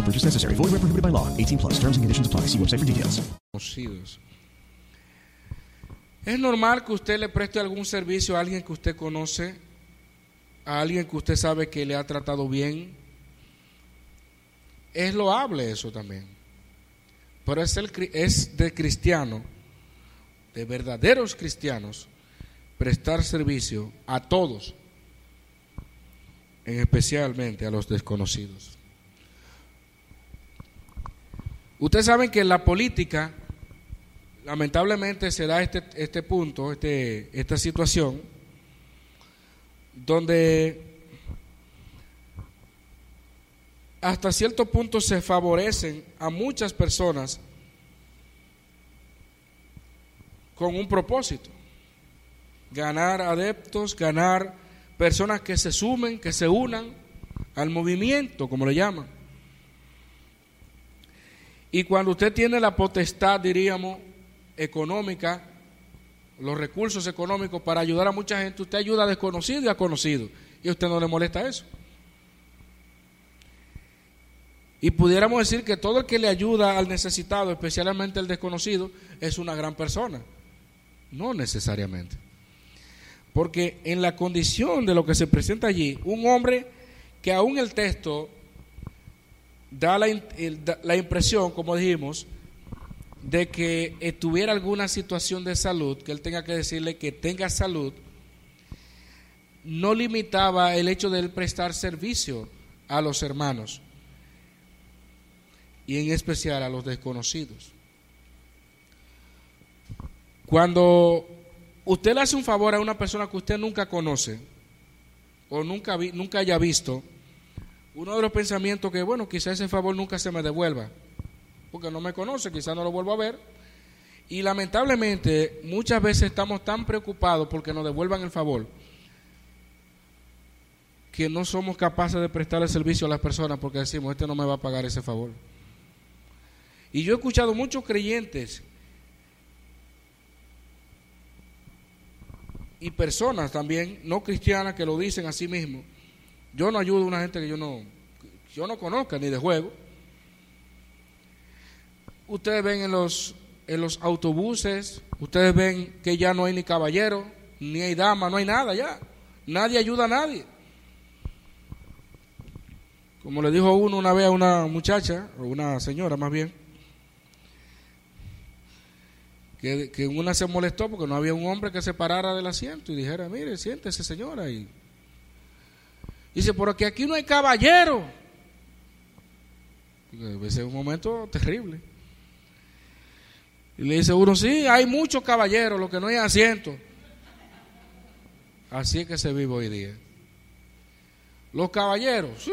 No purchase necessary. Void where prohibited by law. 18 plus. Terms and conditions apply. See website for details. Es normal que usted le preste algún servicio a alguien que usted conoce, a alguien que usted sabe que le ha tratado bien. Es loable eso también. Pero es, el, es de cristiano, de verdaderos cristianos, prestar servicio a todos, en especialmente a los desconocidos. Ustedes saben que en la política, lamentablemente se da este, este punto, este, esta situación, donde hasta cierto punto se favorecen a muchas personas con un propósito ganar adeptos, ganar personas que se sumen, que se unan al movimiento, como le llaman. Y cuando usted tiene la potestad, diríamos, económica, los recursos económicos para ayudar a mucha gente, usted ayuda a desconocido y a conocido. Y a usted no le molesta eso. Y pudiéramos decir que todo el que le ayuda al necesitado, especialmente al desconocido, es una gran persona. No necesariamente. Porque en la condición de lo que se presenta allí, un hombre que aún el texto da la, la impresión, como dijimos, de que tuviera alguna situación de salud, que él tenga que decirle que tenga salud, no limitaba el hecho de él prestar servicio a los hermanos y en especial a los desconocidos. Cuando usted le hace un favor a una persona que usted nunca conoce o nunca, nunca haya visto, uno de los pensamientos que, bueno, quizá ese favor nunca se me devuelva, porque no me conoce, quizá no lo vuelvo a ver. Y lamentablemente muchas veces estamos tan preocupados porque nos devuelvan el favor que no somos capaces de prestar el servicio a las personas porque decimos, este no me va a pagar ese favor. Y yo he escuchado muchos creyentes y personas también no cristianas que lo dicen a sí mismos. Yo no ayudo a una gente que yo no, yo no conozca ni de juego. Ustedes ven en los, en los autobuses, ustedes ven que ya no hay ni caballero, ni hay dama, no hay nada ya. Nadie ayuda a nadie. Como le dijo uno una vez a una muchacha, o una señora más bien, que, una se molestó porque no había un hombre que se parara del asiento y dijera, mire, siéntese señora. Y dice, porque aquí no hay caballero. Ese es un momento terrible. Y le dice uno, sí, hay muchos caballeros, lo que no hay asiento. Así es que se vive hoy día. Los caballeros,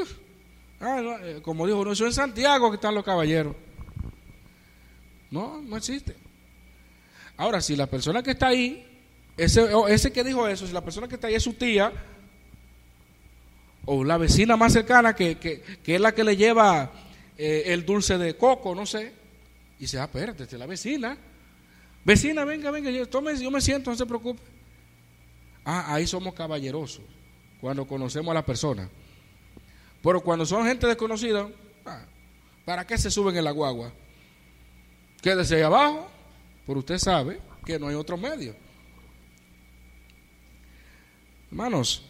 ah, eh, como dijo uno, eso en Santiago que están los caballeros. No, no existe. Ahora, si la persona que está ahí, ese, ese que dijo eso, si la persona que está ahí es su tía, o la vecina más cercana que, que, que es la que le lleva eh, el dulce de coco, no sé, y dice, ah, espérate, es la vecina. Vecina, venga, venga, yo, tome, yo me siento, no se preocupe. Ah, ahí somos caballerosos, cuando conocemos a la persona. Pero cuando son gente desconocida, ah, ¿para qué se suben en la guagua? Quédese ahí abajo. Pero usted sabe que no hay otro medio. Hermanos,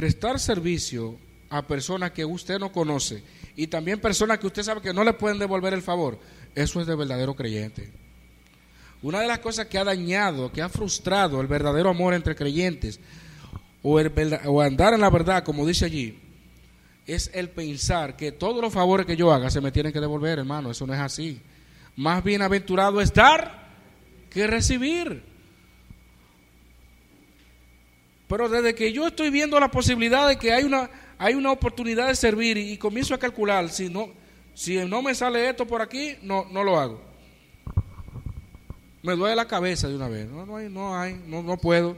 prestar servicio a personas que usted no conoce, y también personas que usted sabe que no le pueden devolver el favor, eso es de verdadero creyente. Una de las cosas que ha dañado, que ha frustrado el verdadero amor entre creyentes, o, andar en la verdad, como dice allí, es el pensar que todos los favores que yo haga se me tienen que devolver, hermano. Eso no es así. Más bienaventurado es dar que recibir. Pero desde que yo estoy viendo la posibilidad de que hay una, hay una oportunidad de servir y, comienzo a calcular, si no, si no me sale esto por aquí, no, no lo hago. Me duele la cabeza de una vez. No, no hay, no hay, no, no puedo.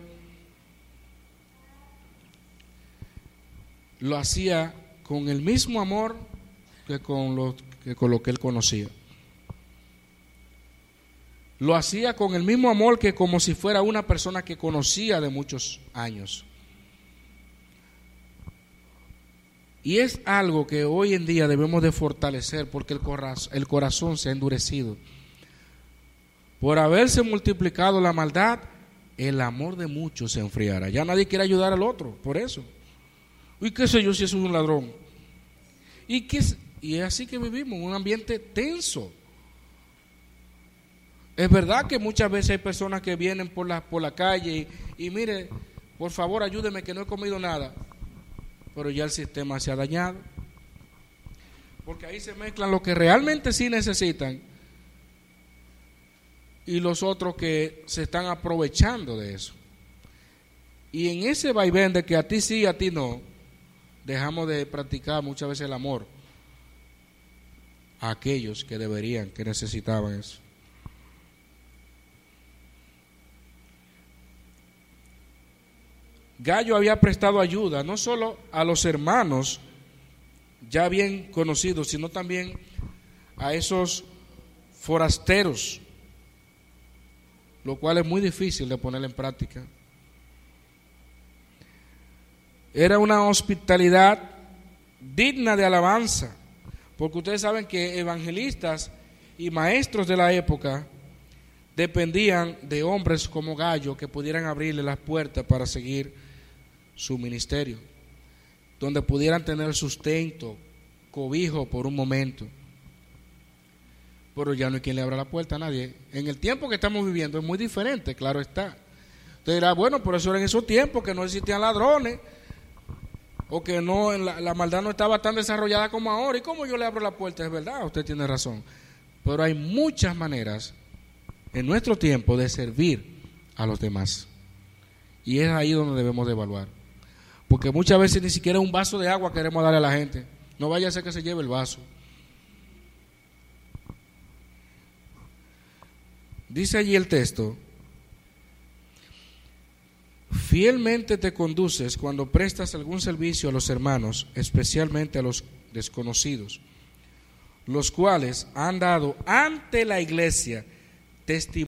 Lo hacía con el mismo amor que con lo que, con lo que él conocía. Lo hacía con el mismo amor que como si fuera una persona que conocía de muchos años. Y es algo que hoy en día debemos de fortalecer porque el corazón, el corazón se ha endurecido. Por haberse multiplicado la maldad, el amor de muchos se enfriará. Ya nadie quiere ayudar al otro, por eso. ¿Y qué sé yo si es un ladrón? ¿Y, qué y es así que vivimos, un ambiente tenso. Es verdad que muchas veces hay personas que vienen por la, por la calle y, y mire, por favor ayúdeme que no he comido nada. Pero ya el sistema se ha dañado. Porque ahí se mezclan lo que realmente sí necesitan y los otros que se están aprovechando de eso. Y en ese vaivén de que a ti sí y a ti no, dejamos de practicar muchas veces el amor a aquellos que deberían, que necesitaban eso. Gallo había prestado ayuda no solo a los hermanos ya bien conocidos, sino también a esos forasteros, lo cual es muy difícil de poner en práctica. Era una hospitalidad digna de alabanza, porque ustedes saben que evangelistas y maestros de la época dependían de hombres como Gallo que pudieran abrirle las puertas para seguir su ministerio, donde pudieran tener sustento, cobijo por un momento. Pero ya no hay quien le abra la puerta a nadie. En el tiempo que estamos viviendo es muy diferente, claro está. Usted dirá, bueno, por eso era en esos tiempos que no existían ladrones, o que no la, la, maldad no estaba tan desarrollada como ahora. ¿Y cómo yo le abro la puerta? Es verdad, usted tiene razón. Pero hay muchas maneras en nuestro tiempo de servir a los demás. Y es ahí donde debemos de evaluar. Porque muchas veces ni siquiera un vaso de agua queremos darle a la gente. No vaya a ser que se lleve el vaso. Dice allí el texto, Fielmente te conduces cuando prestas algún servicio a los hermanos, especialmente a los desconocidos, los cuales han dado ante la iglesia testimonio.